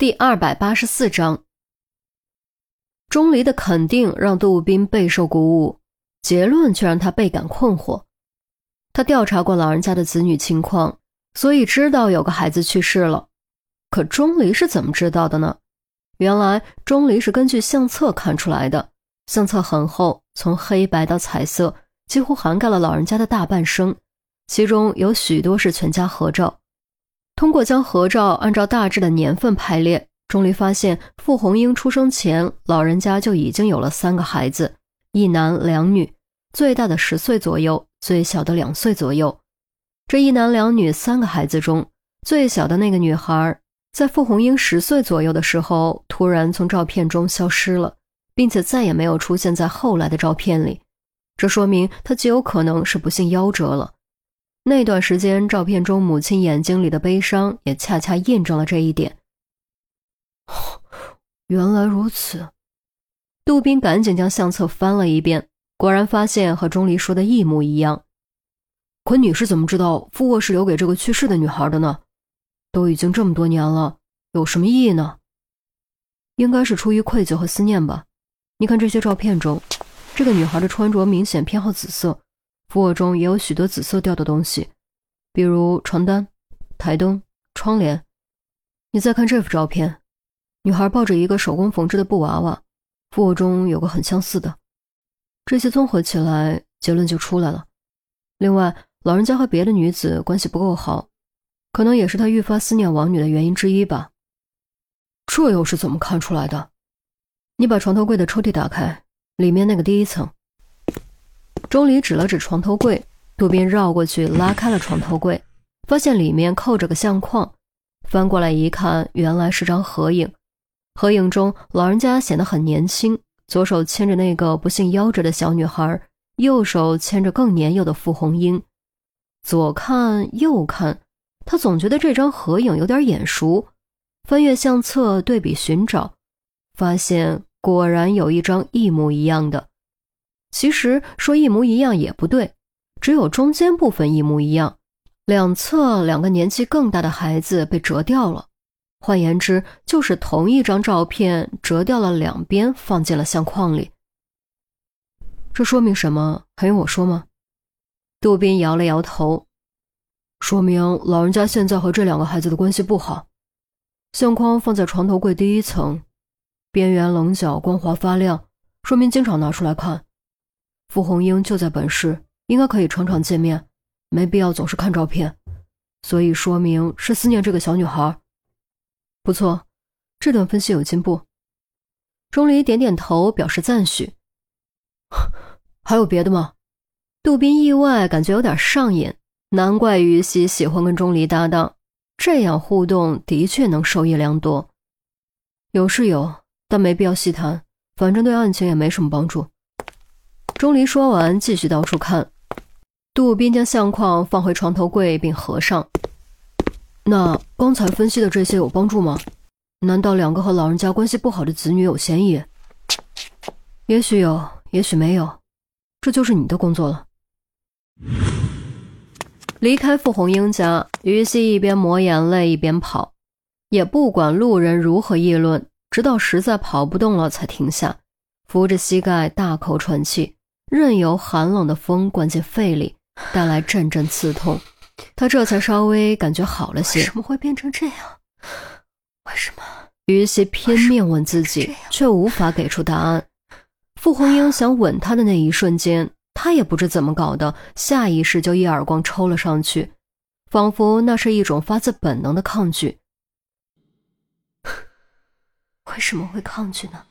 第二百八十四章，钟离的肯定让杜宾备受鼓舞，结论却让他倍感困惑。他调查过老人家的子女情况，所以知道有个孩子去世了。可钟离是怎么知道的呢？原来钟离是根据相册看出来的，相册很厚，从黑白到彩色，几乎涵盖了老人家的大半生，其中有许多是全家合照。通过将合照按照大致的年份排列，钟离发现傅红英出生前，老人家就已经有了三个孩子，一男两女，最大的十岁左右，最小的两岁左右。这一男两女三个孩子中，最小的那个女孩，在傅红英十岁左右的时候，突然从照片中消失了，并且再也没有出现在后来的照片里。这说明她极有可能是不幸夭折了。那段时间，照片中母亲眼睛里的悲伤也恰恰印证了这一点。原来如此，杜宾赶紧将相册翻了一遍，果然发现和钟离说的一模一样。可你是怎么知道副卧室留给这个去世的女孩的呢？都已经这么多年了，有什么意义呢？应该是出于愧疚和思念吧。你看这些照片中，这个女孩的穿着明显偏好紫色。副卧中也有许多紫色调的东西，比如床单、台灯、窗帘。你再看这幅照片，女孩抱着一个手工缝制的布娃娃，副卧中有个很相似的。这些综合起来，结论就出来了。另外，老人家和别的女子关系不够好，可能也是他愈发思念王女的原因之一吧。这又是怎么看出来的？你把床头柜的抽屉打开，里面那个第一层。钟离指了指床头柜，杜宾绕过去拉开了床头柜，发现里面扣着个相框。翻过来一看，原来是张合影。合影中，老人家显得很年轻，左手牵着那个不幸夭折的小女孩，右手牵着更年幼的傅红英。左看右看，他总觉得这张合影有点眼熟。翻阅相册对比寻找，发现果然有一张一模一样的。其实说一模一样也不对，只有中间部分一模一样，两侧两个年纪更大的孩子被折掉了。换言之，就是同一张照片折掉了两边，放进了相框里。这说明什么？还用我说吗？杜宾摇了摇头，说明老人家现在和这两个孩子的关系不好。相框放在床头柜第一层，边缘棱角光滑发亮，说明经常拿出来看。傅红英就在本市，应该可以常常见面，没必要总是看照片，所以说明是思念这个小女孩。不错，这段分析有进步。钟离点点头，表示赞许。还有别的吗？杜宾意外感觉有点上瘾，难怪于西喜欢跟钟离搭档，这样互动的确能受益良多。有是有，但没必要细谈，反正对案情也没什么帮助。钟离说完，继续到处看。杜宾将相框放回床头柜，并合上。那刚才分析的这些有帮助吗？难道两个和老人家关系不好的子女有嫌疑？也许有，也许没有，这就是你的工作了。离开傅红英家，于西一边抹眼泪一边跑，也不管路人如何议论，直到实在跑不动了才停下，扶着膝盖大口喘气。任由寒冷的风灌进肺里，带来阵阵刺痛，他这才稍微感觉好了些。为什么会变成这样？为什么？于西拼命问自己，却无法给出答案。傅红英想吻他的那一瞬间，他也不知怎么搞的，下意识就一耳光抽了上去，仿佛那是一种发自本能的抗拒。为什么会抗拒呢？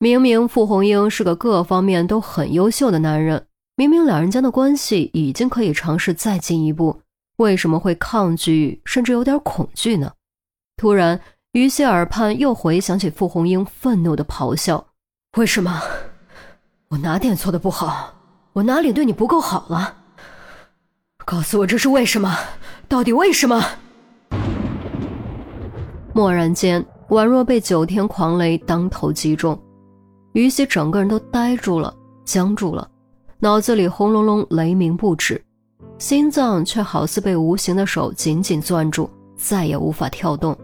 明明傅红英是个各方面都很优秀的男人，明明两人间的关系已经可以尝试再进一步，为什么会抗拒，甚至有点恐惧呢？突然，于西耳畔又回想起傅红英愤怒的咆哮：“为什么？我哪点做的不好？我哪里对你不够好了？告诉我这是为什么？到底为什么？”蓦然间，宛若被九天狂雷当头击中。于西整个人都呆住了，僵住了，脑子里轰隆隆雷鸣不止，心脏却好似被无形的手紧紧攥住，再也无法跳动。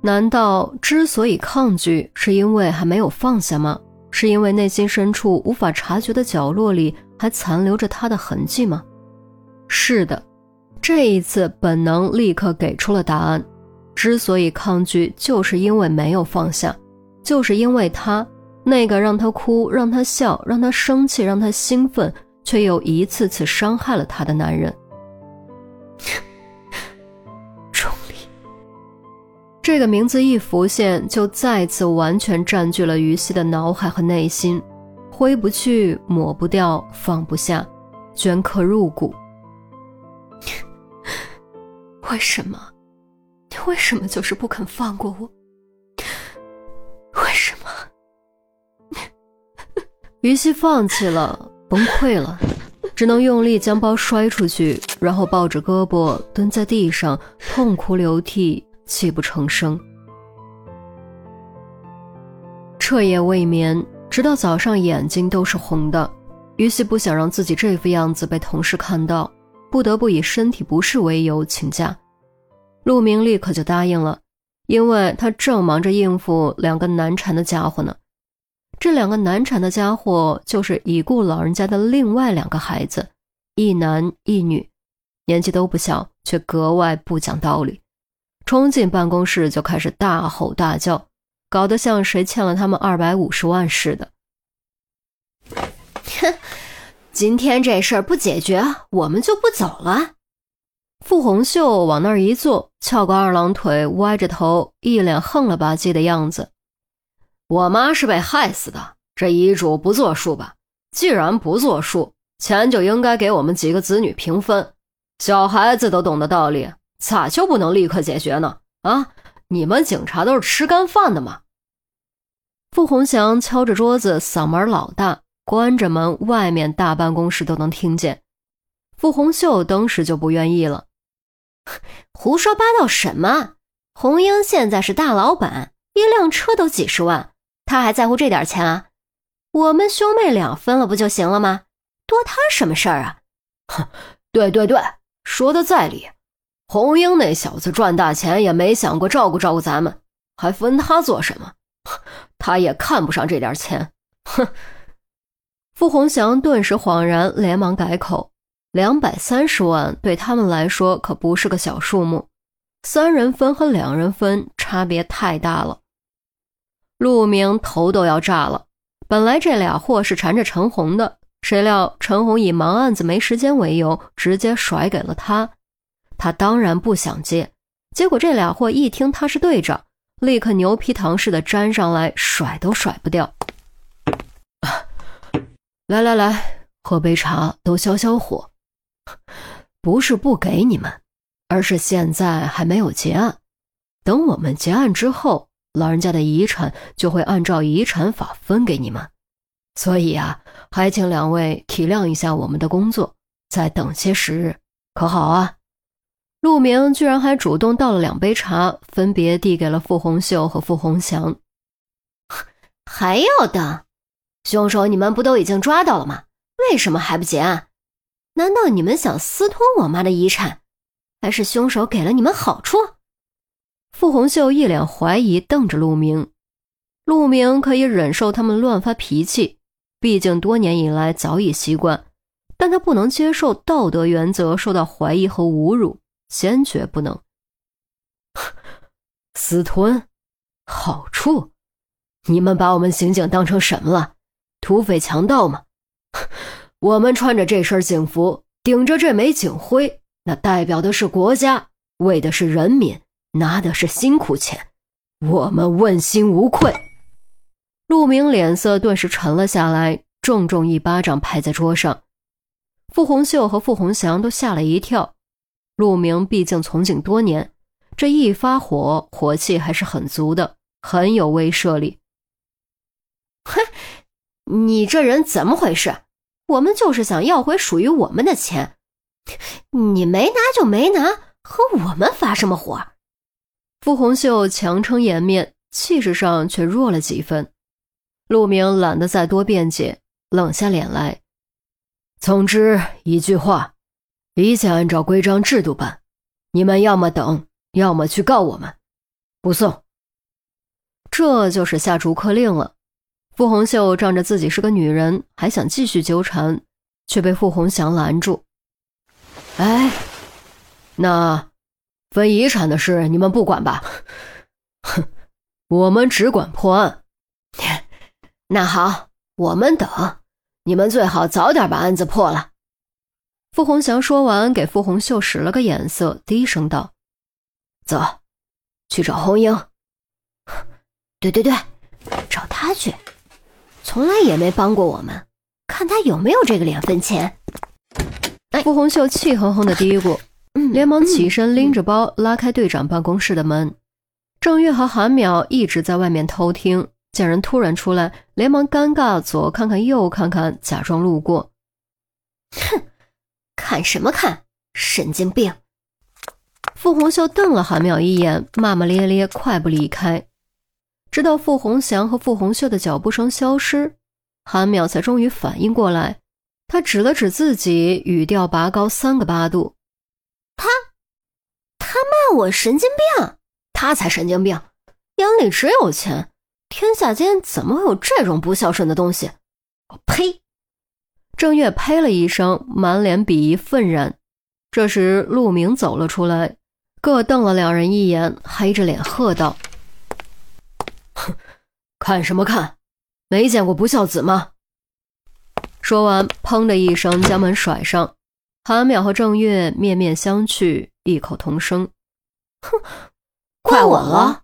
难道之所以抗拒，是因为还没有放下吗？是因为内心深处无法察觉的角落里还残留着他的痕迹吗？是的，这一次本能立刻给出了答案。之所以抗拒，就是因为没有放下，就是因为他那个让他哭、让他笑、让他生气、让他兴奋，却又一次次伤害了他的男人。钟离这个名字一浮现，就再次完全占据了于西的脑海和内心，挥不去，抹不掉，放不下，镌刻入骨。为什么？你为什么就是不肯放过我？于西放弃了，崩溃了，只能用力将包摔出去，然后抱着胳膊蹲在地上，痛哭流涕。泣不成声，彻夜未眠，直到早上眼睛都是红的。于西不想让自己这副样子被同事看到，不得不以身体不适为由请假。陆明立刻就答应了，因为他正忙着应付两个难缠的家伙呢。这两个难产的家伙就是已故老人家的另外两个孩子，一男一女，年纪都不小，却格外不讲道理。冲进办公室就开始大吼大叫，搞得像谁欠了他们二百五十万似的。哼，今天这事儿不解决，我们就不走了。傅红秀往那儿一坐，翘个二郎腿，歪着头，一脸横了吧唧的样子。我妈是被害死的，这遗嘱不作数吧？既然不作数，钱就应该给我们几个子女平分。小孩子都懂得道理。咋就不能立刻解决呢？啊，你们警察都是吃干饭的吗？傅红祥敲着桌子，嗓门老大，关着门，外面大办公室都能听见。傅红秀当时就不愿意了，胡说八道什么？红英现在是大老板，一辆车都几十万，他还在乎这点钱啊？我们兄妹俩分了不就行了吗？多他什么事儿啊？哼，对对对，说的在理。红英那小子赚大钱也没想过照顾照顾咱们，还分他做什么？他也看不上这点钱。哼！傅红祥顿时恍然，连忙改口：“两百三十万对他们来说可不是个小数目，三人分和两人分差别太大了。”陆明头都要炸了。本来这俩货是缠着陈红的，谁料陈红以忙案子没时间为由，直接甩给了他。他当然不想接，结果这俩货一听他是队长，立刻牛皮糖似的粘上来，甩都甩不掉。来来来，喝杯茶，都消消火。不是不给你们，而是现在还没有结案。等我们结案之后，老人家的遗产就会按照遗产法分给你们。所以啊，还请两位体谅一下我们的工作，再等些时日，可好啊？陆明居然还主动倒了两杯茶，分别递给了傅红秀和傅红祥。还要等？凶手你们不都已经抓到了吗？为什么还不结案？难道你们想私吞我妈的遗产？还是凶手给了你们好处？傅红秀一脸怀疑，瞪着陆明。陆明可以忍受他们乱发脾气，毕竟多年以来早已习惯，但他不能接受道德原则受到怀疑和侮辱。坚决不能 私吞好处！你们把我们刑警当成什么了？土匪强盗吗？我们穿着这身警服，顶着这枚警徽，那代表的是国家，为的是人民，拿的是辛苦钱，我们问心无愧。陆明脸色顿时沉了下来，重重一巴掌拍在桌上。傅红秀和傅红祥都吓了一跳。陆明毕竟从警多年，这一发火，火气还是很足的，很有威慑力。哼，你这人怎么回事？我们就是想要回属于我们的钱，你没拿就没拿，和我们发什么火？傅红秀强撑颜面，气势上却弱了几分。陆明懒得再多辩解，冷下脸来。总之一句话。一切按照规章制度办，你们要么等，要么去告我们，不送。这就是下逐客令了。傅红秀仗着自己是个女人，还想继续纠缠，却被傅红祥拦住。哎，那分遗产的事你们不管吧？哼，我们只管破案。那好，我们等。你们最好早点把案子破了。傅红祥说完，给傅红秀使了个眼色，低声道：“走，去找红英。对对对，找他去。从来也没帮过我们，看他有没有这个脸分钱。”傅红秀气哼哼的嘀咕，连忙起身拎着包拉开队长办公室的门。郑月和韩淼一直在外面偷听。见人突然出来，连忙尴尬，左看看右看看，假装路过。哼，看什么看？神经病！傅红秀瞪了韩淼一眼，骂骂咧咧，快步离开。直到傅红祥和傅红秀的脚步声消失，韩淼才终于反应过来。他指了指自己，语调拔高三个八度：“他，他骂我神经病，他才神经病，眼里只有钱。”天下间怎么会有这种不孝顺的东西？我呸！郑月呸了一声，满脸鄙夷愤然。这时陆明走了出来，各瞪了两人一眼，黑着脸喝道：“哼，看什么看？没见过不孝子吗？”说完，砰的一声将门甩上。韩淼和郑月面面相觑，异口同声：“哼，怪我了。”